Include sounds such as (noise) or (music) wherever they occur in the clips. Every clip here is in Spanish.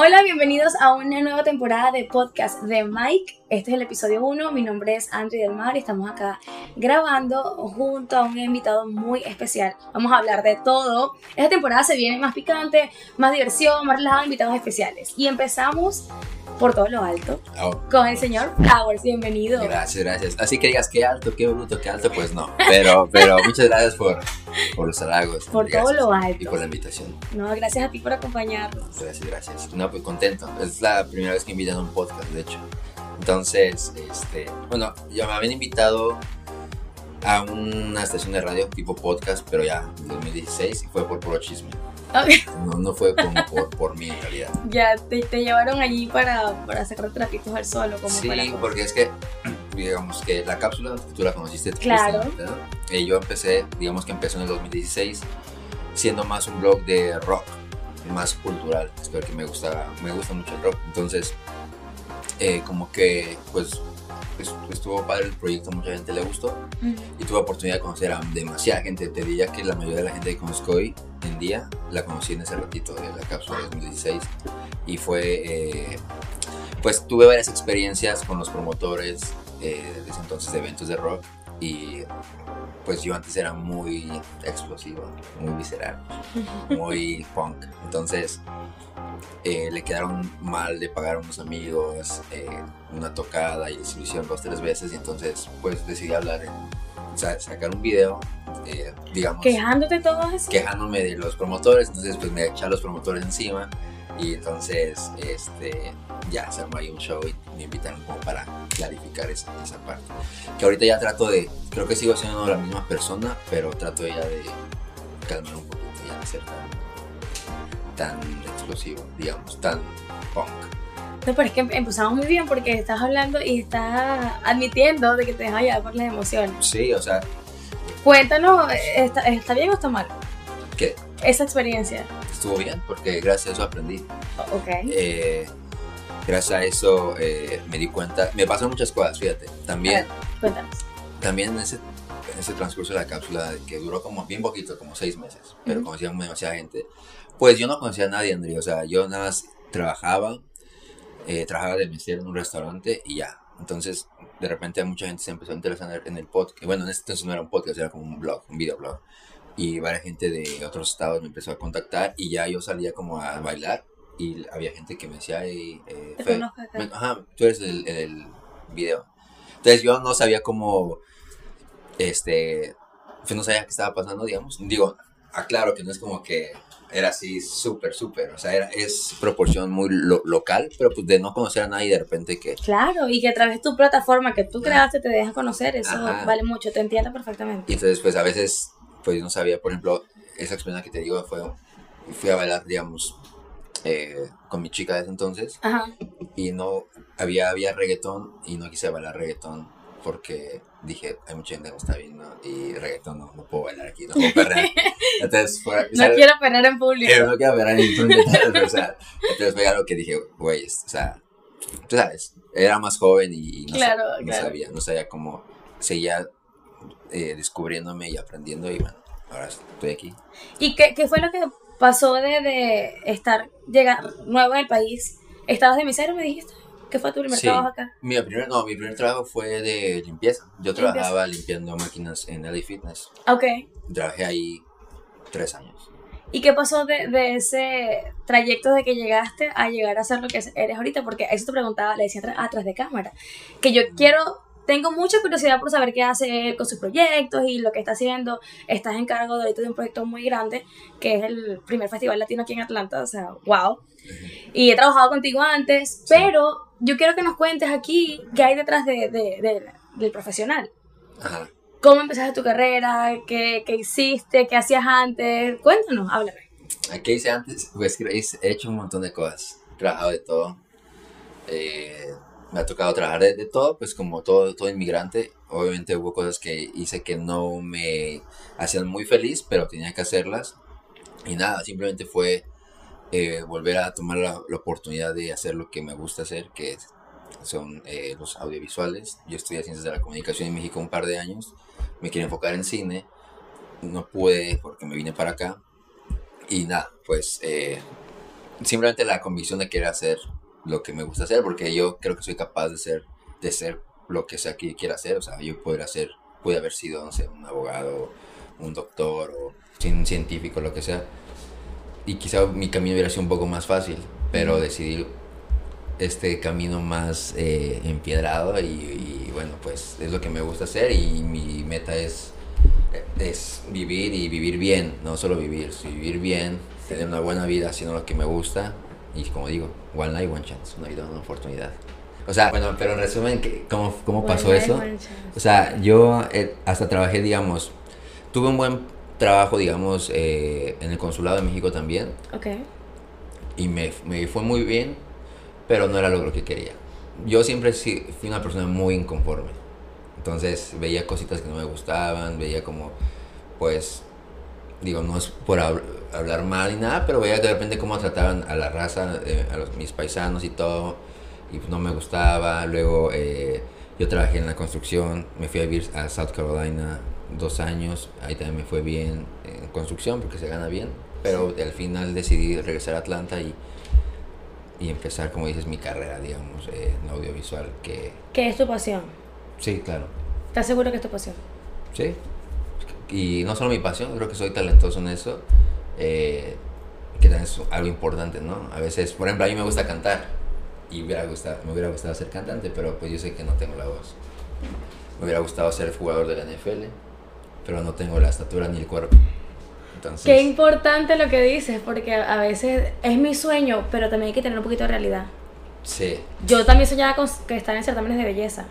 Hola, bienvenidos a una nueva temporada de podcast de Mike. Este es el episodio 1. Mi nombre es Andri del Mar y estamos acá grabando junto a un invitado muy especial. Vamos a hablar de todo. Esta temporada se viene más picante, más diversión, más relajado, invitados especiales. Y empezamos por todo lo alto Oh, con el señor Flowers. Bienvenido. gracias, gracias. Así que digas qué alto, qué bruto, qué alto, pues no. Pero, pero muchas gracias por, por los halagos. Por Gracias. todo lo alto. Y por la invitación. No, gracias a ti por acompañarnos. Gracias, gracias. No, pues contento. Es la primera vez que invitan a un podcast, de hecho. Entonces, este, bueno, ya me habían invitado a una estación de radio tipo podcast, pero ya en 2016 y fue por puro chisme. No, no fue como por, por mí en realidad. (laughs) Ya te, te llevaron allí para, para sacar trapitos al sol como Sí, para porque es que, (clears throat) digamos que la cápsula, tú la conociste. Claro. Eh, yo empecé, digamos que empezó en el 2016, siendo más un blog de rock, más cultural. Es que me gusta, me gusta mucho el rock. Entonces, eh, como que, pues, estuvo padre el proyecto, mucha gente le gustó. Y tuve oportunidad de conocer a demasiada gente. Te diría que la mayoría de la gente que conozco hoy en día la conocí en ese ratito de la cápsula 2016. Y fue, eh, pues tuve varias experiencias con los promotores eh, desde entonces de eventos de rock. Y pues yo antes era muy explosivo, muy visceral, (laughs) muy punk. Entonces eh, le quedaron mal de pagar a unos amigos eh, una tocada y les hicieron dos, tres veces. Y entonces pues decidí hablar en sa- sacar un video, eh, digamos, Quejándote todo eso. quejándome de los promotores, entonces pues me eché a los promotores encima y entonces este, ya se armó ahí un show y me invitaron como para clarificar esa, esa parte. Que ahorita ya trato de, creo que sigo siendo la misma persona, pero trato ya de calmar un poquito, ya no ser tan, tan explosivo, digamos, tan punk. No, pero es que empezamos muy bien porque estás hablando y estás admitiendo de que te dejas llevar por las emociones. Sí, o sea, Cuéntanos, ¿está, está bien o está mal que esa experiencia? Estuvo bien porque gracias a eso aprendí. Ok. Eh, gracias a eso eh, me di cuenta, me pasaron muchas cosas, fíjate. También, también en ese, en ese transcurso de la cápsula, que duró como bien poquito, como seis meses, pero Ujú. conocíamos demasiada gente. Pues yo no conocía a nadie, André, o sea, yo nada más trabajaba, eh, trabajaba de mesero en un restaurante y ya. Entonces, de repente mucha gente se empezó a interesar en el, podcast. Bueno, en ese entonces no era un podcast, era como un blog, un videoblog. Y varias gente de otros estados me empezó a contactar y ya yo salía como a bailar y había gente que me decía, hey, eh, Te me- ajá, tú eres el, el video. Entonces yo no sabía cómo, este, pues no sabía qué estaba pasando, digamos. Digo, aclaro que no es como que era así súper, súper, o sea, era, es proporción muy lo- local, pero pues de no conocer a nadie de repente que... Claro, y que a través de tu plataforma que tú creaste te dejas conocer, eso Ajá. vale mucho, te entiendo perfectamente. Y entonces pues a veces, pues no sabía, por ejemplo, esa experiencia que te digo fue, fui a bailar, digamos, eh, con mi chica de ese entonces. Ajá. y no había, había reggaetón y no quise bailar reggaetón porque dije, hay mucha gente que me está viendo y reggaetón no, no puedo bailar aquí, no puedo perder. (laughs) Entonces fue, No quiero perder en público. eh, no quiero perder en todos, o sea, entonces fue algo que dije, güey, o sea, tú sabes, era más joven y, y no, sa- Claro, no claro. sabía, no sabía cómo seguía eh, descubriéndome y aprendiendo y bueno, ahora estoy aquí. ¿Y qué, qué fue lo que pasó de, de estar, llegar nuevo en el país? ¿Estabas de misero, me dijiste? ¿Qué fue tu primer Sí. trabajo acá? Mi primer, no, mi primer trabajo fue de limpieza. Yo Limpieza. trabajaba limpiando máquinas en LA Fitness. Ok. Trabajé ahí tres años. ¿Y qué pasó de, de ese trayecto de que llegaste a llegar a ser lo que eres ahorita? Porque eso te preguntaba, le decía atrás de cámara, que yo quiero, tengo mucha curiosidad por saber qué hace con sus proyectos y lo que está haciendo. Estás en cargo de ahorita de un proyecto muy grande, que es el primer festival latino aquí en Atlanta, o sea, wow. Y he trabajado contigo antes, pero yo quiero que nos cuentes aquí qué hay detrás de, de- de- del profesional. Ajá. ¿Cómo empezaste tu carrera? ¿Qué, qué hiciste? ¿Qué hacías antes? Cuéntanos, háblame. ¿Qué hice antes? Pues he hecho un montón de cosas. He trabajado de todo. Eh, me ha tocado trabajar de, de todo, pues como todo, todo inmigrante. Obviamente hubo cosas que hice que no me hacían muy feliz, pero tenía que hacerlas. Y nada, simplemente fue eh, volver a tomar la, la oportunidad de hacer lo que me gusta hacer, que es- son eh, los audiovisuales. Yo estudié Ciencias de la Comunicación en México un par de años. Me quiero enfocar en cine. No pude porque me vine para acá. Y nada, pues eh, simplemente la convicción de querer hacer lo que me gusta hacer, porque yo creo que soy capaz de ser, de ser lo que sea que quiera hacer, o sea, yo podría ser, pude haber sido, no sé, un abogado, un doctor o un científico, lo que sea, y quizá mi camino hubiera sido un poco más fácil, pero decidí este camino más eh, empiedrado y, bueno, pues es lo que me gusta hacer y mi meta es, es vivir y vivir bien, no solo vivir, vivir bien, tener una buena vida haciendo lo que me gusta y como digo, one life, one chance, una vida, una oportunidad. O sea, bueno, pero en resumen, ¿cómo, cómo pasó eso? O sea, yo eh, hasta trabajé, digamos, tuve un buen trabajo, digamos, eh, en el Consulado de México también. Ok. Y me, me fue muy bien, pero no era lo que quería. Yo siempre fui una persona muy inconforme. Entonces veía cositas que no me gustaban, veía como, pues, digo, no es por hablar mal ni nada, pero veía de repente cómo trataban a la raza, eh, a los, mis paisanos y todo, y pues no me gustaba. Luego eh, yo trabajé en la construcción, me fui a vivir a South Carolina dos años, ahí también me fue bien en construcción porque se gana bien, pero al final decidí regresar a Atlanta y y empezar, como dices, mi carrera, digamos, eh, en audiovisual. Que... ¿Qué es tu pasión? Sí, claro. ¿Estás seguro que es tu pasión? Sí. Y no solo mi pasión, creo que soy talentoso en eso, eh, que también es algo importante, ¿no? A veces, por ejemplo, a mí me gusta cantar y hubiera gustado, me hubiera gustado ser cantante, pero pues yo sé que no tengo la voz. Me hubiera gustado ser jugador de la NFL, pero no tengo la estatura ni el cuerpo. Qué importante lo que dices, porque a veces es mi sueño, pero también hay que tener un poquito de realidad. Sí. Yo también soñaba con que estar en certámenes de belleza.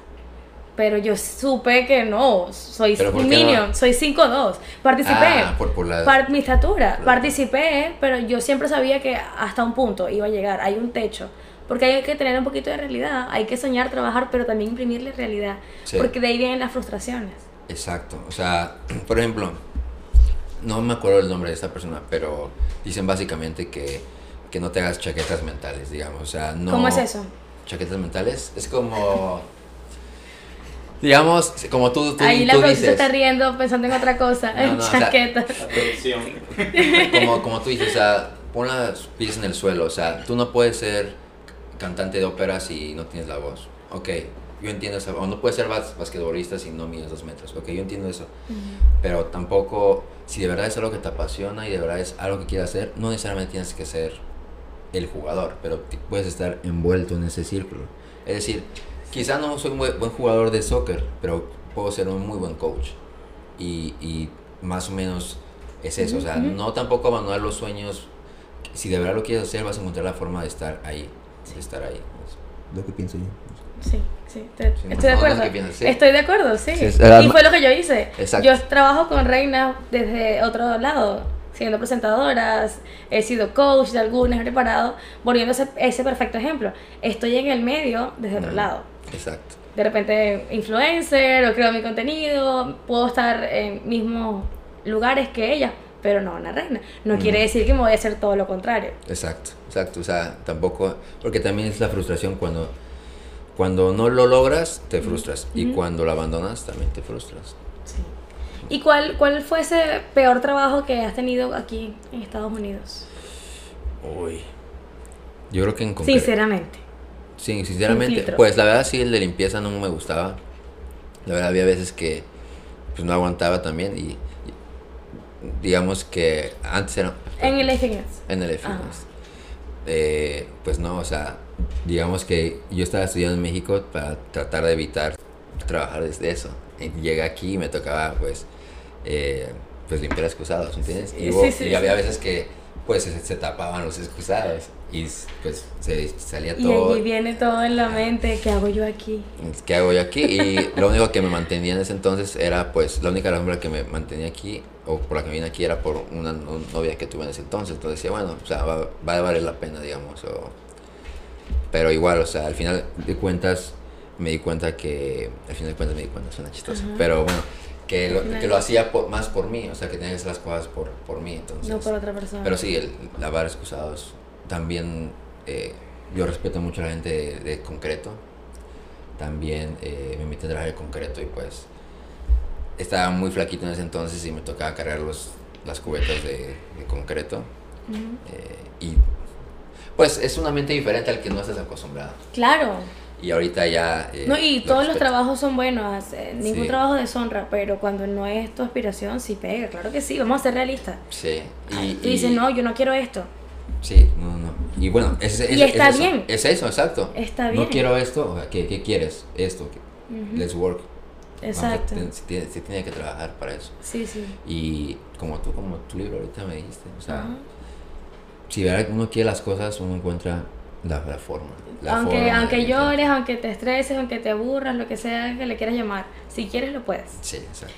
Pero yo supe que no, soy un minion, soy 5'2. Participé. Ah, por, por la... mi estatura. Participé, pero yo siempre sabía que hasta un punto iba a llegar. Hay un techo. Porque hay que tener un poquito de realidad. Hay que soñar, trabajar, pero también imprimirle realidad. Porque de ahí vienen las frustraciones. Exacto. O sea, (clears throat) por ejemplo, no me acuerdo el nombre de esta persona, pero dicen básicamente que, que no te hagas chaquetas mentales, digamos. O sea, no, ¿Cómo es eso? Chaquetas mentales. Es como. Digamos, como tú, tú, Ahí la tú dices. está riendo pensando en otra cosa. en chaquetas. como, como tú dices, o sea, pon las pies en el suelo. O sea, tú no puedes ser cantante de ópera si no tienes la voz. Ok, yo entiendo eso. O no puedes ser basquetbolista si no mides dos metros. Ok, yo entiendo eso. Pero tampoco si de verdad es algo que te apasiona y de verdad es algo que quieres hacer, no necesariamente tienes que ser el jugador, pero puedes estar envuelto en ese círculo. Es decir, quizá no soy un buen jugador de soccer, pero puedo ser un muy buen coach. Y, y más o menos es eso, o sea, no tampoco abandonar los sueños. Si de verdad lo quieres hacer, vas a encontrar la forma de estar ahí, de estar ahí. lo que pienso yo. Sí, sí, estoy de acuerdo. Estoy de acuerdo, sí. y fue lo que yo hice. Yo trabajo con reinas desde otro lado, siendo presentadoras, he sido coach de algunas, he preparado, volviendo ese, ese perfecto ejemplo. Estoy en el medio desde otro lado. Exacto. De repente, influencer o creo mi contenido, puedo estar en mismos lugares que ella, pero no una reina. No quiere decir que me voy a hacer todo lo contrario. Exacto, exacto. O sea, tampoco, porque también es la frustración cuando cuando no lo logras, te frustras. Y cuando lo abandonas, también te frustras. Sí. ¿Y cuál, cuál fue ese peor trabajo que has tenido aquí en Estados Unidos? Uy. Yo creo que en Sinceramente. Sí, sinceramente. Pues la verdad sí, el de limpieza no me gustaba. La verdad había veces que pues no aguantaba también y, digamos que antes era... En el FNS. En el FNS. Eh, pues no, o sea, digamos que yo estaba estudiando en México para tratar de evitar trabajar desde eso. Llegué aquí y me tocaba, pues, eh, pues limpiar excusados, ¿entiendes? Y, había veces que, pues, se, tapaban los excusados y, pues, se salía todo. Y allí viene todo en la mente, ¿qué hago yo aquí? ¿Qué hago yo aquí? Y lo único que me mantenía en ese entonces era, pues, la única razón por la que me mantenía aquí, o por la que vine aquí, era por una novia que tuve en ese entonces. Entonces decía, bueno, o sea, va, va a valer la pena, digamos, o pero igual, o sea, al final de cuentas me di cuenta que, al final de cuentas me di cuenta, suena chistoso, pero bueno, que lo, que lo hacía más por mí, o sea, que tenía que hacer las cosas por, por mí, entonces. No por otra persona. Pero sí, el lavar excusados, también eh, yo respeto mucho a la gente de, concreto, también eh, me metí a trabajar de concreto y pues estaba muy flaquito en ese entonces y me tocaba cargar los, las cubetas de, concreto. Eh, y pues es una mente diferente al que no estás acostumbrado. Claro. Y ahorita ya... eh, No, y lo todos los trabajos son buenos, eh, ningún Sí. trabajo deshonra, pero cuando no es tu aspiración, sí pega, claro que sí, vamos a ser realistas. Sí. Y, Tú dices, y- no, yo no quiero esto. Sí, no, no. Y bueno, es, es- Y es está eso, bien. Es eso, exacto. Está No bien. quiero esto, o sea, ¿qué, qué quieres? Esto. Ujú. Let's work. Exacto. se, tiene, se tiene que trabajar para eso. Sí, sí. Y como tú, como tu libro ahorita me dijiste, o sea, si uno quiere las cosas, uno encuentra la, la forma. la aunque forma aunque llores, aunque te estreses, aunque te aburras, lo que sea que le quieras llamar, si quieres lo puedes. Sí, exacto.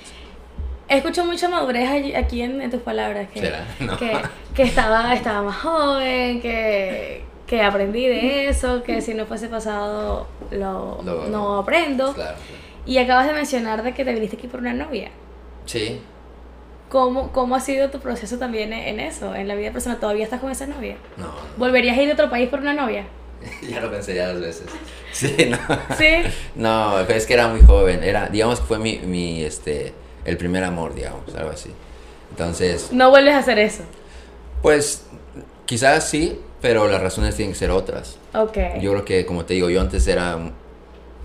Escucho mucha madurez allí- aquí en, en tus palabras, que, ¿Será? (laughs) No. que, que estaba, estaba más joven, que, que aprendí de eso, que si no fuese pasado lo, Lo- no aprendo. Claro. Y acabas de mencionar de que te viniste aquí por una novia. Sí. ¿Cómo, ¿Cómo ha sido tu proceso también en eso, en la vida personal? ¿Todavía estás con esa novia? No, no. ¿Volverías a ir a otro país por una novia? (laughs) ya lo pensé ya dos veces. (laughs) Sí, no. Sí. No, pero es que era muy joven. Era, digamos que fue mi, mi, este, el primer amor, digamos, algo así. Entonces, No vuelves a hacer eso. pues, quizás sí, pero las razones tienen que ser otras. Ok. Yo creo que, como te digo, yo antes era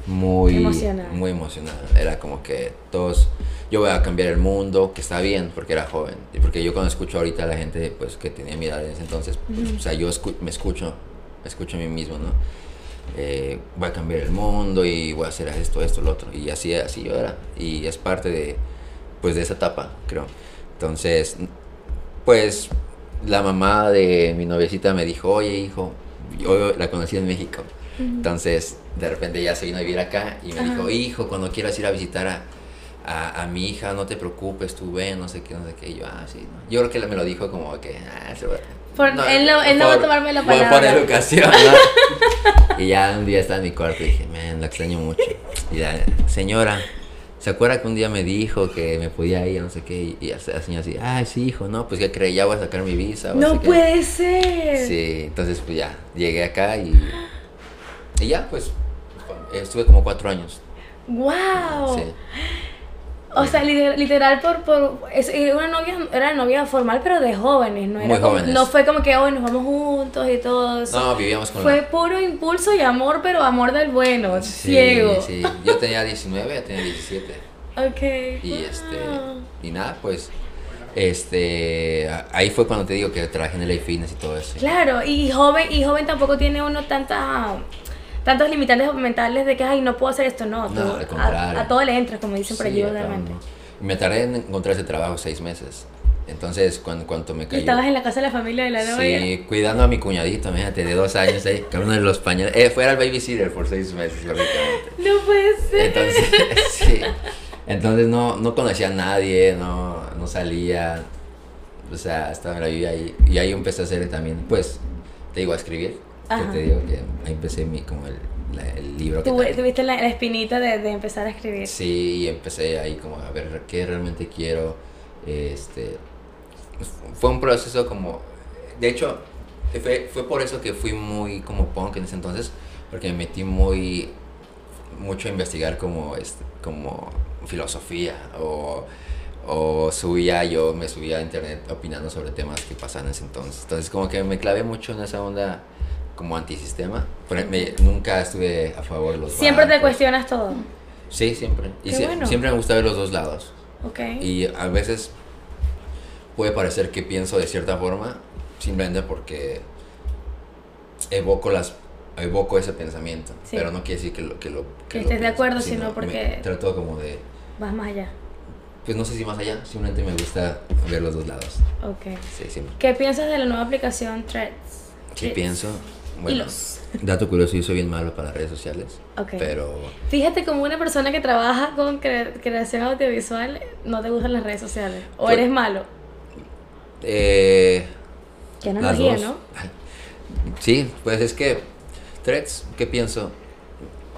muy Emocional. muy emocional. Era como que todos, yo voy a cambiar el mundo, que está bien, porque era joven. Y porque yo cuando escucho ahorita a la gente, pues, que tenía mi edad en ese entonces, pues, o sea, yo escu- me escucho, me escucho a mí mismo, ¿no? Eh, voy a cambiar el mundo y voy a hacer esto, esto, lo otro. Y así, así yo era. Y es parte de, pues, de esa etapa, creo. Entonces, pues, la mamá de mi noviecita me dijo, oye, hijo, yo la conocí en México. Entonces, de repente ya se vino a vivir acá y me Ajá. dijo, hijo, cuando quieras ir a visitar a, a, a mi hija, no te preocupes, tú ven, no sé qué, no sé qué. Y yo, ah, sí. ¿no? Yo creo que me lo dijo como que, ah, se va. Por- él no- él no va a tomarme la por- Por, palabra. educación, ¿no? (laughs) y ya un día estaba en mi cuarto y dije, man, la extraño mucho. Y la señora, ¿se acuerda que un día me dijo que me podía ir, no sé qué? Y, la señora así, ay, sí, hijo, no, pues que creí, ya voy a sacar mi visa. No sé qué". puede ser. Sí, entonces pues ya, llegué acá y, y ya, pues estuve como cuatro años. Wow. Sí. O sea, literal, literal por, por es, era una novia, era novia formal, pero de jóvenes, no era Muy como- jóvenes. no fue como que hoy nos vamos juntos y todo eso. No, vivíamos con fue la... puro impulso y amor, pero amor del bueno, Sí, ciego. sí. Yo tenía 19, ella tenía 17. Ok. Y este, Wow. y nada, pues, este, ahí fue cuando te digo que trabajé en el Fitness y todo eso. Claro, y joven, y joven tampoco tiene uno tanta tantos limitantes mentales de que ay no puedo hacer esto, no, No, tú al a, contrario. a todo le entras, como dicen por allí no. Me tardé en encontrar ese trabajo seis meses. Entonces, cuando, cuando me Y cayó... estabas en la casa de la familia de la novia. Sí, cuidando a mi cuñadito, imagínate, de dos años ahí, que uno de los pañales. Eh, fuera el babysitter por seis meses, lógicamente. (laughs) No puede ser. Entonces, (laughs) sí. Entonces no, no conocía a nadie, no, no salía. O sea, me la ahí. Y ahí empecé a hacer también, pues, te digo, a escribir. Que Ajá. te digo que ahí empecé mi, como el, la- el libro que Tuve- tuviste la, la espinita de, de empezar a escribir. Sí, y empecé ahí como a ver qué realmente quiero. Este, fue un proceso como, de hecho, fue, fue por eso que fui muy como punk en ese entonces, porque me metí muy, mucho a investigar como, este, como filosofía o, o subía, yo me subía a internet opinando sobre temas que pasaban en ese entonces. Entonces como que me clavé mucho en esa onda como antisistema, pero me- nunca estuve a favor de los Siempre te cuestionas todo. Sí, siempre. Y Qué bueno. siempre me gusta ver los dos lados. Ok. Y a veces puede parecer que pienso de cierta forma simplemente porque evoco las evoco ese pensamiento, Sí. pero no quiere decir que lo que lo Que lo estés de acuerdo, sino porque- trato como de Vas más allá. pues no sé si más allá, simplemente me gusta ver los dos lados. Ok. Sí, siempre. ¿Qué piensas de la nueva aplicación Threads? ¿Qué Threads. pienso? Bueno, Hilos. dato curioso, yo soy bien malo para las redes sociales, Ok. pero Fíjate, como una persona que trabaja con cre- creación audiovisual, no te gustan las redes sociales. O Pues- eres malo. eh Qué analogía. ¿no? (laughs) Sí, pues es que, Threads, ¿qué pienso?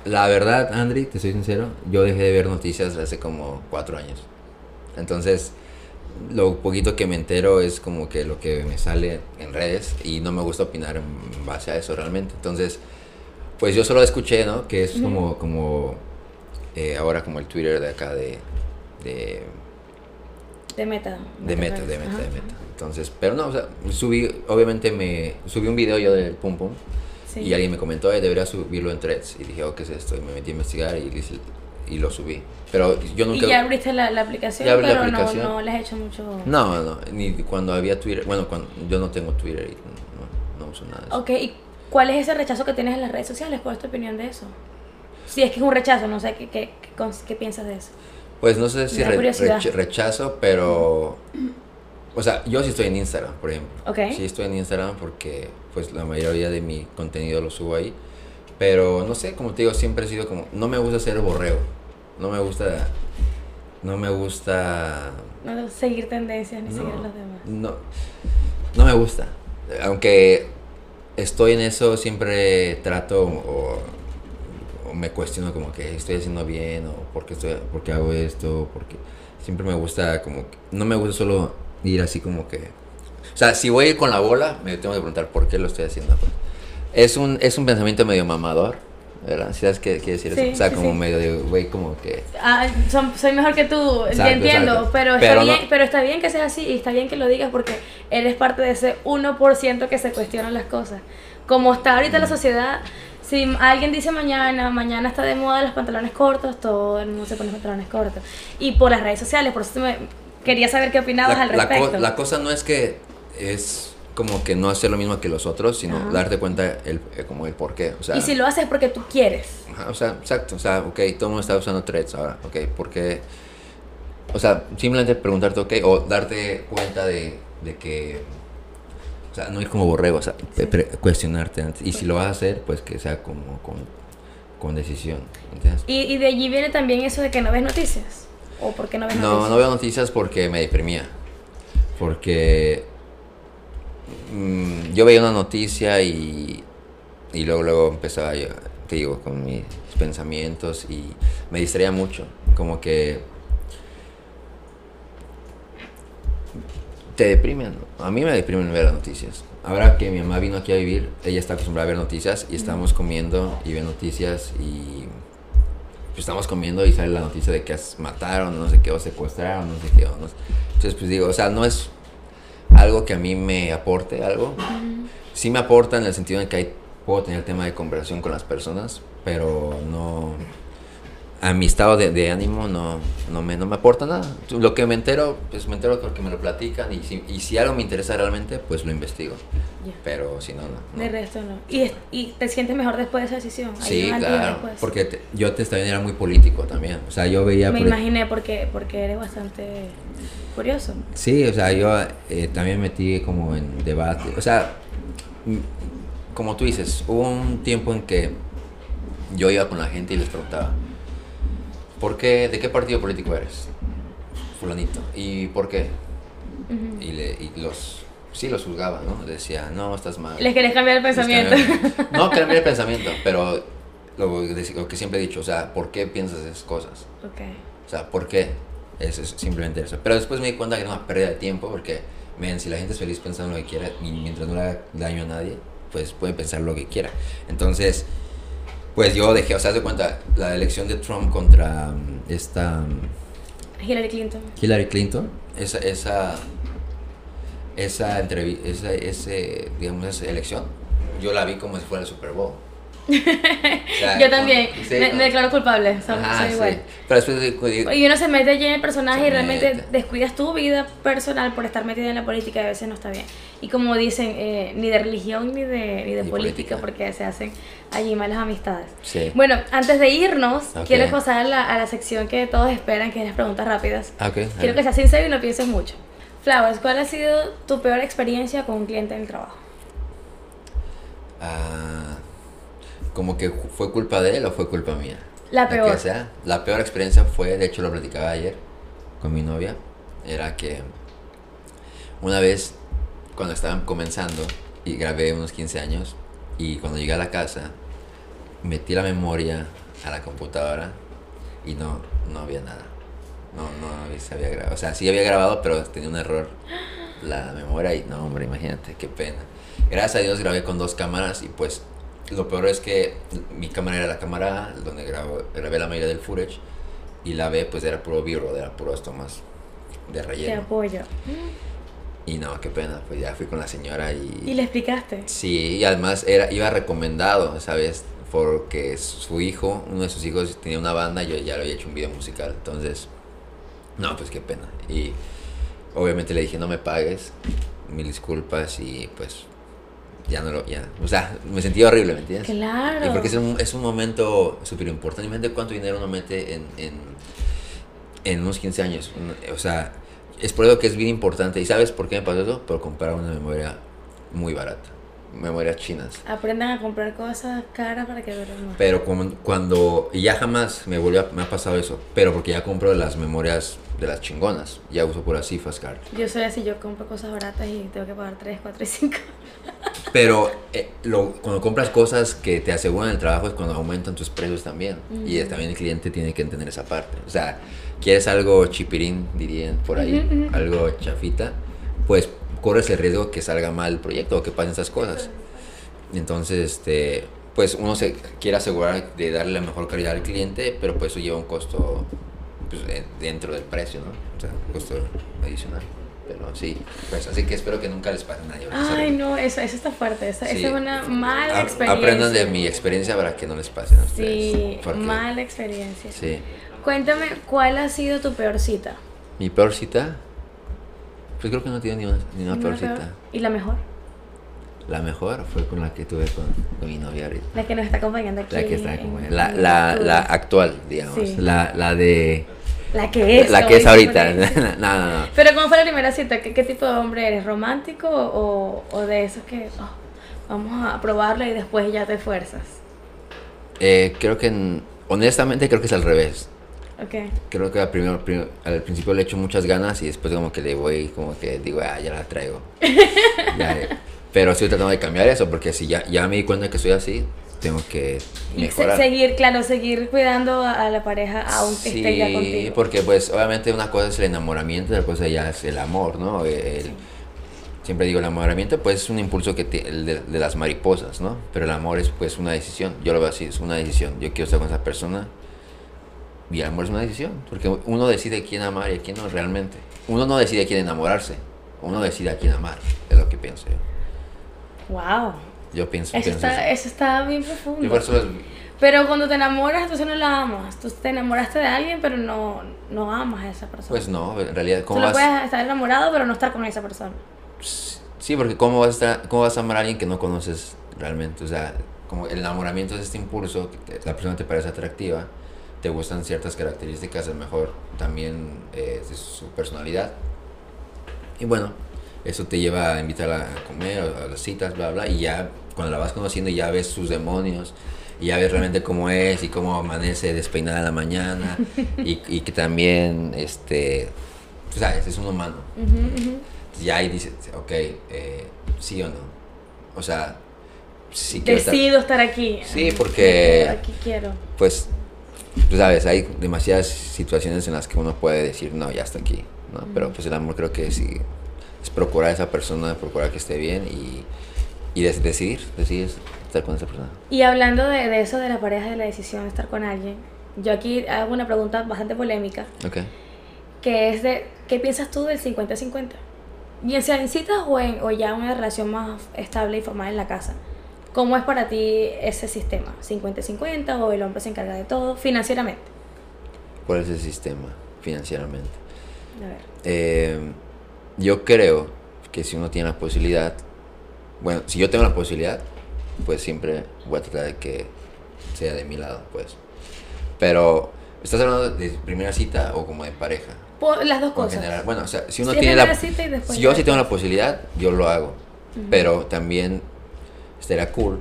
La verdad, Andri, te soy sincero, yo dejé de ver noticias hace como cuatro años. Entonces, lo poquito que me entero es como que lo que me sale en redes y no me gusta opinar en base a eso realmente. Entonces, pues yo solo escuché, ¿no? Que es como, como eh, ahora como el Twitter de acá de, de, De meta. de meta, de meta, Ajá. de meta. Entonces, pero no, o sea, subí, obviamente me subí un video yo del Pum Pum Sí. y alguien me comentó, "Eh, debería subirlo en threads. Y dije, oh, ¿qué es esto? Y me metí a investigar y, y lo subí. Pero yo Y nunca... ya abriste la, la aplicación, Ya abrí la pero aplicación. No, no le has hecho mucho... No, no, ni cuando había Twitter. Bueno, cuando, yo no tengo Twitter y no, no uso nada de eso. Ok, ¿y cuál es ese rechazo que tienes en las redes sociales? ¿Cuál es tu opinión de eso? Si es que es un rechazo, no sé qué, qué, qué, piensas de eso. Pues no sé si re- rechazo, pero... O sea, yo sí estoy en Instagram, por ejemplo. Ok. Sí estoy en Instagram porque pues la mayoría de mi contenido lo subo ahí. Pero no sé, como te digo, siempre he sido como... No me gusta ser borrego. No me gusta... No me gusta... No seguir tendencias ni No, seguir a los demás. no, no me gusta. Aunque estoy en eso, siempre trato o, o me cuestiono como que estoy haciendo bien o por qué, estoy, por qué hago esto, porque siempre me gusta como que, no me gusta solo ir así como que... O sea, si voy a ir con la bola, me tengo que preguntar por qué lo estoy haciendo. pues. Es un, es un pensamiento medio mamador, ¿verdad? ¿Sabes qué quiere decir Sí, eso? O sea, sí, como sí. medio de, güey, como que... Ah, son- soy mejor que tú, Exacto, entiendo, exacto. pero está, Pero bien, no- pero está bien que seas así y está bien que lo digas porque eres parte de ese 1% que se cuestionan las cosas. Como está ahorita Mm. la sociedad, si alguien dice mañana, mañana está de moda los pantalones cortos, todo el mundo se pone pantalones cortos. Y por las redes sociales, por eso me, quería saber qué opinabas la, al la co- respecto. la cosa no es que es como que no hacer lo mismo que los otros, sino Ajá. darte cuenta el, eh, como el por qué. O sea, y si lo haces es porque tú quieres. ajá, o sea, exacto. O sea, ok, todo el mundo está usando threads ahora. Ok, ¿por qué? O sea, simplemente preguntarte, ok, o darte cuenta de, de que. O sea, no ir como borrego, o sea, Sí. cuestionarte antes. Y si lo vas a hacer, pues que sea como con, con decisión. ¿Entiendes? Y, y de allí viene también eso de que no ves noticias. ¿O por qué no ves No, noticias? no veo noticias porque me deprimía. Porque mm, yo veía una noticia y, y luego, luego empezaba yo, te digo, con mis pensamientos y me distraía mucho. Como que te deprimen. A mí me deprimen ver las noticias. Ahora que mi mamá vino aquí a vivir, ella está acostumbrada a ver noticias y estábamos comiendo y ve noticias y pues estamos comiendo y sale la noticia de que mataron, no sé qué, o secuestraron, no sé qué. o no sé. Entonces, pues digo, o sea, no es algo que a mí me aporte algo. Sí me aporta en el sentido en que hay, puedo tener tema de conversación con las personas, pero no... A mi estado de, de ánimo no, no, me, no me aporta nada. Lo que me entero, pues me entero porque me lo platican y si, y si algo me interesa realmente, pues lo investigo. Ya. Pero si no, no. De resto no. ¿Y, y te sientes mejor después de esa decisión? Sí, claro. Porque te- yo te, también era muy político también. O sea, yo veía... Me imaginé porque, porque eres bastante curioso. Sí, o sea, yo eh, también metí como en debate. O sea, como tú dices, hubo un tiempo en que yo iba con la gente y les preguntaba, ¿por qué, de qué partido político eres? Fulanito. ¿Y por qué? Y, le, y los, sí, los juzgaba, ¿no? Decía, no, estás mal. Les querés cambiar el (laughs) pensamiento. No, cambiar el pensamiento, pero lo, lo que siempre he dicho, o sea, ¿por qué piensas esas cosas? ok. O sea, ¿por qué? Es, es simplemente eso. Pero después me di cuenta que era una pérdida de tiempo porque, ven, si la gente es feliz pensando lo que quiera y mientras no le haga daño a nadie, pues puede pensar lo que quiera. Entonces, pues yo dejé, o sea, de cuenta, la elección de Trump contra mm, esta mm, Hillary Clinton. Hillary Clinton, esa, esa, esa entrevista, esa, ese, digamos, esa elección, yo la vi como si fuera el Super Bowl. Sea, (laughs) Yo también. sí, me, ¿no? me declaro culpable. Soy, Ajá, soy sí. igual. Pero después digo, digo, Y uno se mete allí en el personaje y realmente mete. descuidas tu vida personal por estar metida en la política y a veces no está bien. Y como dicen, eh, ni de religión ni de, ni de Ni política, política. porque se hacen allí malas amistades. sí. Bueno, antes de irnos, Ok. quiero pasar a la, a la sección que todos esperan, que es las preguntas rápidas. Ah, ok, Quiero que seas sincero y no pienses mucho. Flowers, ¿cuál ha sido tu peor experiencia con un cliente en el trabajo? Ah, como que fue culpa de él o fue culpa mía. La que peor. sea. La peor experiencia fue, de hecho lo platicaba ayer con mi novia, era que una vez cuando estaban comenzando y grabé unos 15 años y cuando llegué a la casa metí la memoria a la computadora y no, no había nada. No, no se había grabado. O sea, sí había grabado, pero tenía un error la memoria y no, hombre, imagínate, qué pena. Gracias a Dios grabé con dos cámaras y pues lo peor es que mi cámara era la cámara A, donde grabo, grabé la mayoría del footage y la B pues era puro B-roll, era puras tomas de Te relleno. apoyo. Y no, qué pena, pues ya fui con la señora y... ¿Y le explicaste? Sí, y además era, iba recomendado, ¿sabes? Porque su hijo, uno de sus hijos tenía una banda y yo ya le había hecho un video musical. Entonces, no, pues qué pena. Y obviamente le dije, no me pagues, mil disculpas y pues ya no lo, ya, o sea, me sentí horrible, ¿me entiendes? Claro. Y porque es un, es un momento súper importante. Imagínate cuánto dinero uno mete en, en, en unos 15 años. O sea, es por eso que es bien importante. ¿Y sabes por qué me pasó eso? Por comprar una memoria muy barata. Memorias chinas. Aprendan a comprar cosas caras para que duren más. Pero como- cuando, y ya jamás me volvió a- me ha pasado eso, pero porque ya compro las memorias de las chingonas, ya uso por así Fast Card. Yo soy así, yo compro cosas baratas y tengo que pagar 3, 4 y 5. (laughs) Pero eh, lo, cuando compras cosas que te aseguran el trabajo es cuando aumentan tus precios también. Y eh, también el cliente tiene que entender esa parte. O sea, quieres algo chipirín, dirían por ahí, algo chafita, pues corres el riesgo que salga mal el proyecto o que pasen esas cosas. Entonces, este, pues uno se quiere asegurar de darle la mejor calidad al cliente, pero pues eso lleva un costo pues, dentro del precio, ¿no? O sea, un costo adicional. Pero sí, pues así que espero que nunca les pase a nadie. Ay, no, eso, eso está fuerte. Esa, Sí. es una mala experiencia. Aprendan de mi experiencia para que no les pase a ustedes. Sí, porque- mala experiencia. Sí. Cuéntame, ¿cuál ha sido tu peor cita? Mi peor cita, pues creo que no tiene ni una, ni una ¿Una peor peor? cita. ¿Y la mejor? La mejor fue con la que tuve con, con mi novia ahorita. La que nos está acompañando aquí. La que está en la, la, la actual, digamos. Sí. La, la de. La que es. la que es ahorita. (laughs) no, no, no. Pero ¿cómo fue la primera cita? ¿Qué, qué tipo de hombre eres? ¿Romántico o, o de esos que oh, vamos a probarla y después ya te esfuerzas? Eh, creo que, en- honestamente, creo que es al revés. Ok. Creo que al, primero, al principio le echo muchas ganas y después como que le voy, como que digo, ah, ya la traigo. (laughs) Ya, eh. pero estoy tratando de cambiar eso porque si ya, ya me di cuenta que soy así, tengo que Y se- mejorar. seguir, claro, seguir cuidando a, la pareja aunque esté ya Sí, contigo. porque pues obviamente una cosa es el enamoramiento, otra cosa ya es el amor, ¿no? El- Siempre digo, el enamoramiento pues es un impulso que te- el de, de las mariposas, ¿no? Pero el amor es pues una decisión, yo lo veo así, es una decisión. Yo quiero estar con esa persona y el amor es una decisión, porque uno decide quién amar y a quién no realmente. Uno no decide a quién enamorarse, uno decide a quién amar, es lo que pienso yo. Wow. Yo pienso, Eso pienso está, así. eso está bien profundo. Yo por eso los- Pero cuando te enamoras, entonces no la amas. Tú te enamoraste de alguien, pero no, no amas a esa persona. pues no, en realidad, ¿cómo Solo vas? puedes estar enamorado, pero no estar con esa persona. Sí, porque ¿cómo vas, a estar- ¿cómo vas a amar a alguien que no conoces realmente? O sea, como el enamoramiento es este impulso, que la persona te parece atractiva, te gustan ciertas características, a lo mejor también eh, de su personalidad. Y bueno, eso te lleva a invitarla a comer, a, las citas, bla, bla, y ya cuando la vas conociendo ya ves sus demonios, y ya ves realmente cómo es y cómo amanece despeinada en la mañana, (laughs) y, y que también, este, tú sabes, es un humano. Ujú, ujú. Ya ahí dices, ok, eh, sí o no. O sea, sí quiero estar- Decido estar aquí. Sí, porque- Aquí quiero. Pues, tú sabes, hay demasiadas situaciones en las que uno puede decir, no, ya está aquí. ¿no? Pero pues el amor creo que sí, es procurar a esa persona, procurar que esté bien y, y decidir, decidir estar con esa persona. Y hablando de, de eso de la pareja, de la decisión de estar con alguien, yo aquí hago una pregunta bastante polémica, que es de, ¿qué piensas tú del 50-50? Bien sea en citas o, en, o ya una relación más estable y formal en la casa. ¿Cómo es para ti ese sistema? ¿50-50 o el hombre se encarga de todo financieramente? ¿Cuál es el sistema financieramente? A ver. Eh, yo creo que si uno tiene la posibilidad, bueno, si yo tengo la posibilidad, pues siempre voy a tratar de que sea de mi lado, pues. Pero, ¿estás hablando de primera cita o como de pareja? Las dos O cosas. general, bueno, o sea, si uno tiene la... cita y después Si yo sí tengo la posibilidad, yo lo hago. Pero también estaría cool,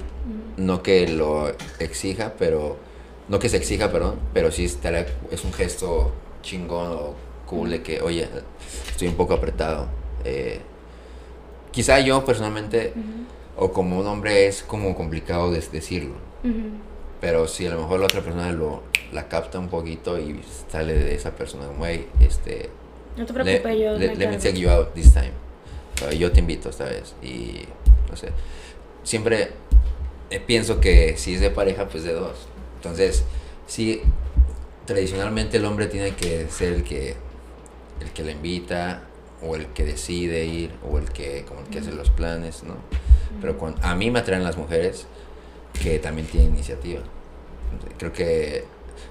no que lo exija, pero... No que se exija, perdón, pero sí estaría, es un gesto chingón o cool de que, oye, estoy un poco apretado. Eh, quizá yo personalmente, o como un hombre, es como complicado de- decirlo. Ujú. Pero si a lo mejor la otra persona lo, la capta un poquito y sale de esa persona, como, hey, este, No te le- preocupes, yo le- me let me take you out this time. Uh, yo te invito esta vez. Y no sé. Siempre eh, pienso que si es de pareja, pues de dos. Entonces, sí, tradicionalmente el hombre tiene que ser el que, el que la invita o el que decide ir o el que como el que hace los planes, ¿no? Pero cuando, a mí me atraen las mujeres que también tienen iniciativa. Creo que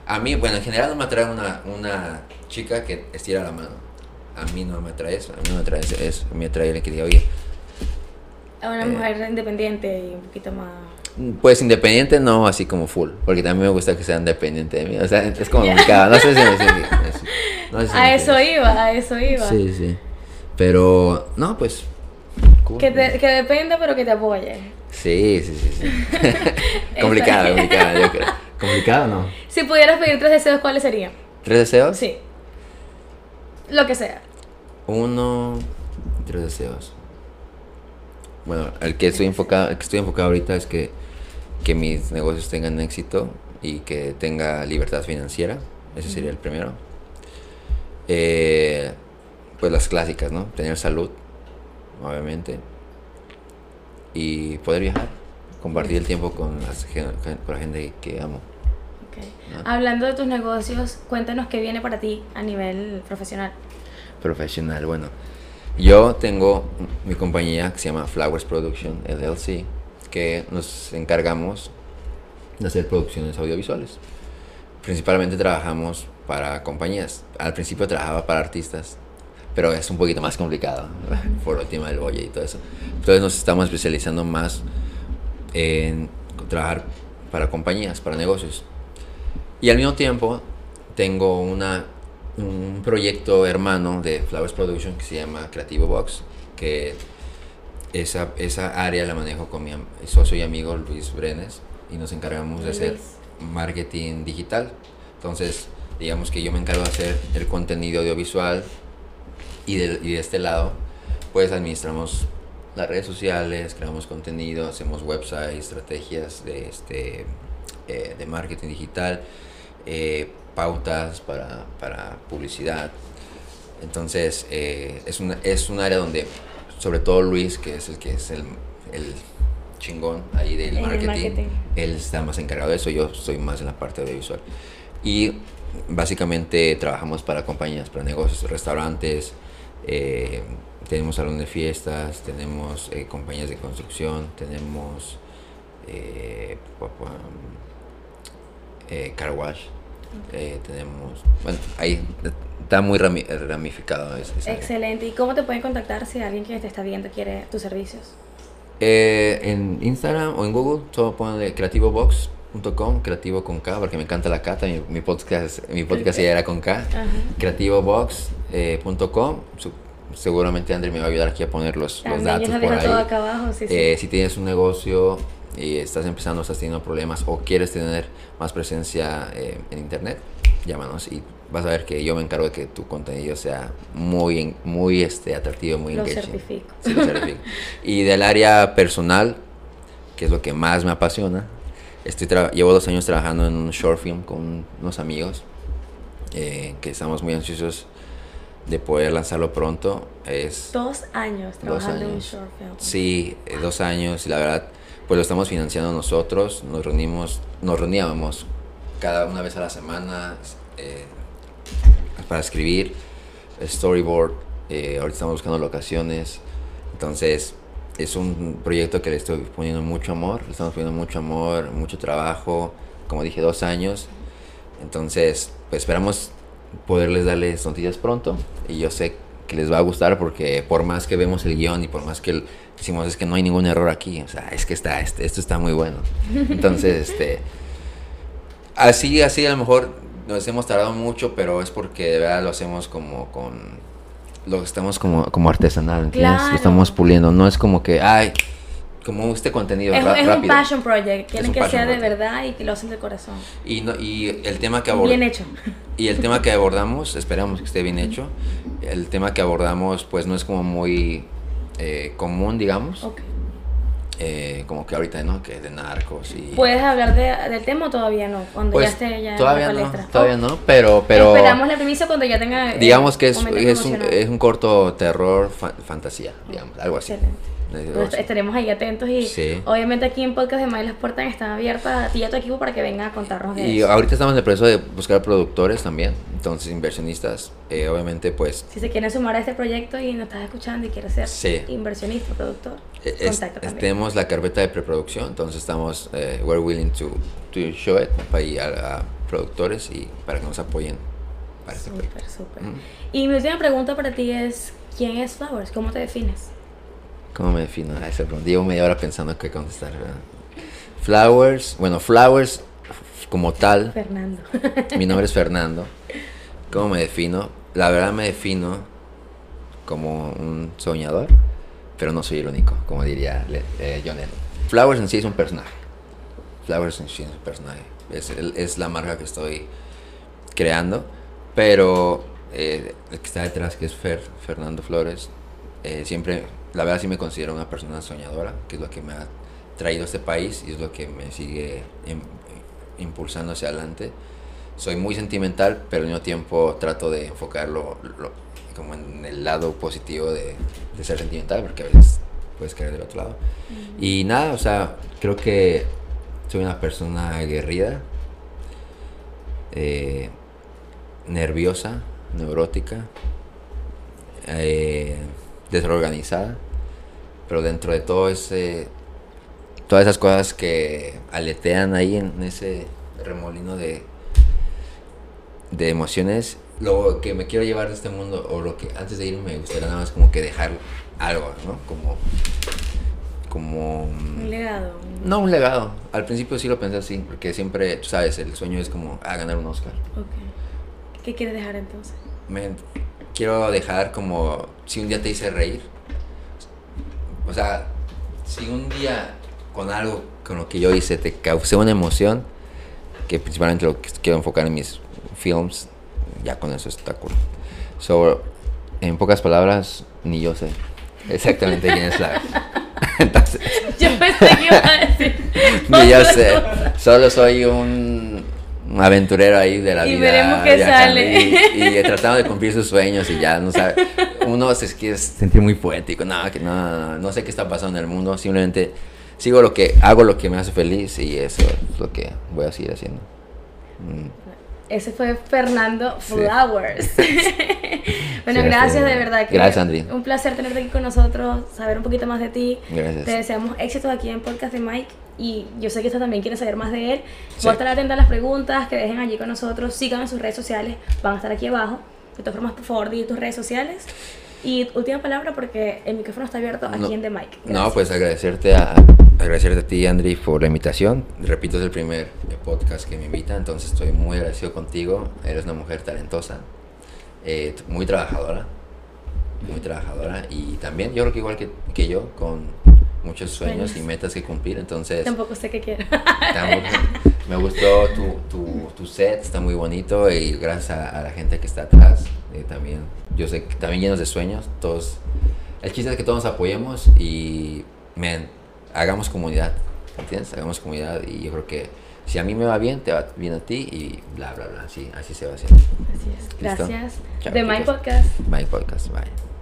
a mí, bueno, en general no me atrae una, una chica que estira la mano. A mí no me atrae eso, a mí no me atrae eso, a mí me atrae el que diga, oye, A una Eh. mujer independiente y un poquito más... pues independiente no así como full, porque también me gusta que sean dependientes de mí, o sea, es como complicado, no sé si me entiendes, (laughs) no sé si me A eso iba, a eso iba. Sí, sí, pero, no, pues, cool. Que, te- que depende, pero que te apoye. Sí, sí, sí, sí. (laughs) complicado, complicado, yo creo. ¿Complicado no? Si pudieras pedir tres deseos, ¿cuáles serían? ¿Tres deseos? Sí. Lo que sea. Uno, tres deseos. Bueno, el que estoy enfocado, el que estoy enfocado ahorita es que, que mis negocios tengan éxito y que tenga libertad financiera. Ese sería el primero. Eh, pues las clásicas, ¿no? Tener salud, obviamente. Y poder viajar. Compartir el tiempo con, las con la gente que amo. Ok. Ah. Hablando de tus negocios, cuéntanos qué viene para ti a nivel profesional. profesional. Bueno, yo tengo mi compañía que se llama Flowers Production LLC, que nos encargamos de hacer producciones audiovisuales. Principalmente trabajamos para compañías. Al principio trabajaba para artistas, pero es un poquito más complicado (laughs) por el tema del bolle y todo eso. Entonces nos estamos especializando más en trabajar para compañías, para negocios. Y al mismo tiempo tengo una, un proyecto hermano de Flowers Production que se llama Creativo Box, que esa, esa área la manejo con mi socio y amigo Luis Brenes y nos encargamos de hacer marketing digital. Entonces, digamos que yo me encargo de hacer el contenido audiovisual y de, y de este lado, pues administramos las redes sociales, creamos contenido, hacemos websites, estrategias de, este, eh, de marketing digital, eh, pautas para, para publicidad. Entonces, eh, es, una, es un área donde, sobre todo Luis, que es el que es el, el chingón ahí del marketing, marketing. él está más encargado de eso, yo estoy más en la parte audiovisual. Y básicamente trabajamos para compañías, para negocios, restaurantes, eh, tenemos salón de fiestas, tenemos eh, compañías de construcción, tenemos eh, eh, car wash, tenemos, bueno, ahí está muy rami- ramificado. área. Excelente. ¿Y cómo te pueden contactar si alguien que te está viendo quiere tus servicios? Eh, en Instagram o en Google, todo ponle creativobox.com, creativo con K, porque me encanta la K, mi podcast, mi podcast ya era con K. Creativobox.com. Su- seguramente André me va a ayudar aquí a poner los, los datos por ahí. todo acá abajo, sí, sí. Eh, si tienes un negocio y estás empezando, estás teniendo problemas o quieres tener más presencia eh, en internet, llámanos y vas a ver que yo me encargo de que tu contenido sea muy, muy este, atractivo, muy Lo engaging. certifico. Sí, lo certifico. (laughs) y del área personal, que es lo que más me apasiona, estoy llevo dos años trabajando en un short film con unos amigos eh, que estamos muy ansiosos de poder lanzarlo pronto. Es Dos años trabajando en un años. short film. Sí, eh, dos años y la verdad, pues lo estamos financiando nosotros. Nos reunimos, nos reuníamos cada una vez a la semana eh, para escribir storyboard. eh, ahorita estamos buscando locaciones. Entonces, es un proyecto que le estoy poniendo mucho amor. Le estamos poniendo mucho amor, mucho trabajo. Como dije, dos años. Entonces, pues esperamos poderles darles noticias pronto. Y yo sé que les va a gustar porque por más que vemos el guion y por más que decimos es que no hay ningún error aquí, o sea, es que está, este, esto está muy bueno. Entonces, este, así, así a lo mejor nos hemos tardado mucho, pero es porque de verdad lo hacemos como con, lo estamos como, como artesanal, ¿entiendes? Claro. Lo estamos puliendo, no es como que, ay, como este contenido Es, es un passion project. Quieren un que sea de verdad y que lo hacen de corazón. Y, no, y el tema que Bien abordamos... hecho. (laughs) Y el tema que abordamos, esperamos que esté bien hecho. El tema que abordamos, pues no es como muy eh, común, digamos. Ok. Eh, como que ahorita, ¿no? Que de narcos y. ¿Puedes hablar de- del tema o todavía no? Cuando Pues, ya esté ya todavía en la no, palestra. todavía Oh, no, pero. pero Esperamos la primicia cuando ya tenga. eh, digamos que es, es, un, es un corto terror fa- fantasía, digamos, algo así. Excelente. Estaremos ahí atentos y Sí. obviamente aquí en Podcast de May las puertas están abiertas a ti y a tu equipo para que vengan a contarnos de Y eso. ahorita estamos en el proceso de buscar productores también, entonces inversionistas, eh, obviamente pues Si se quieren sumar a este proyecto y nos estás escuchando y quieres ser Sí. inversionista, productor, eh, es- es- también. tenemos la carpeta de preproducción, entonces estamos, eh, we're willing to, to show it para ir a, a productores y para que nos apoyen este. Súper, súper. Mm. Y mi última pregunta para ti es, ¿quién es Flowers? ¿Cómo te defines? ¿Cómo me defino a esa pregunta? Llevo media hora pensando qué contestar. ¿verdad? Flowers, bueno, Flowers como tal, Fernando. mi nombre es Fernando. ¿Cómo me defino? La verdad me defino como un soñador, pero no soy el único, como diría eh, Lennon. Flowers en sí es un personaje. Flowers en sí es un personaje. Es la marca que estoy creando, pero eh, el que está detrás, que es Fer, Fernando Flores, eh, siempre, la verdad sí me considero una persona soñadora, que es lo que me ha traído a este país y es lo que me sigue im- impulsando hacia adelante. Soy muy sentimental, pero al mismo tiempo trato de enfocarlo lo- como en el lado positivo de, de ser sentimental, porque a veces puedes caer del otro lado. Y nada, o sea, creo que soy una persona aguerrida, eh, nerviosa, neurótica, eh, desorganizada, pero dentro de todo ese, todas esas cosas que aletean ahí en ese remolino de, de emociones, lo que me quiero llevar de este mundo, o lo que antes de irme me gustaría nada más como que dejar algo, ¿no? Como, como... Un legado. No un legado. Al principio sí lo pensé así, porque siempre, tú sabes, el sueño es como ah, ganar un Oscar. Ok. ¿Qué quieres dejar entonces? Me quiero dejar como si un día te hice reír. O sea, si un día con algo con lo que yo hice te causé una emoción, que principalmente lo que quiero enfocar en mis films, ya con eso está cool. So, en pocas palabras, ni yo sé exactamente quién es la. (laughs) Entonces, Yo pensé que iba a decir. (laughs) ni yo sé. Solo soy un un aventurero ahí de la Y vida. veremos qué sale. Y, y tratando de cumplir sus sueños y ya no sabe. Uno se quiere sentir muy poético. No, que no, no, sé qué está pasando en el mundo. Simplemente sigo lo que hago, lo que me hace feliz y eso es lo que voy a seguir haciendo. Mm. Ese fue Fernando Sí. Flowers. (laughs) (laughs) bueno, Sí, gracias sí. de verdad. Que Gracias, Andri. Un placer tenerte aquí con nosotros, saber un poquito más de ti. Gracias. Te deseamos éxitos aquí en Podcast de Mike. Y yo sé que usted también quiere saber más de él. Sí. Voy a estar atenta a las preguntas que dejen allí con nosotros. Sigan en sus redes sociales, van a estar aquí abajo. De todas formas, por favor, di tus redes sociales. Y última palabra porque el micrófono está abierto aquí No, en The Mike. No, pues agradecerte a, agradecerte a ti, Andri, por la invitación. Repito, es el primer podcast que me invita, entonces estoy muy agradecido contigo. Eres una mujer talentosa, eh, muy trabajadora, muy trabajadora y también yo creo que igual que, que yo, con muchos sueños Sueños. y metas que cumplir, entonces Tampoco sé qué quiero. estamos- (laughs) me gustó tu, tu, tu set, está muy bonito y gracias a, a la gente que está atrás eh, también. Yo sé que también llenos de sueños, todos. El chiste es que todos nos apoyemos y, man, hagamos comunidad, ¿entiendes? Hagamos comunidad y yo creo que si a mí me va bien, te va bien a ti y bla, bla, bla, así, así se va haciendo. Así es. ¿Listo? Gracias. Chao, Mike chicos. Podcast. My podcast, bye.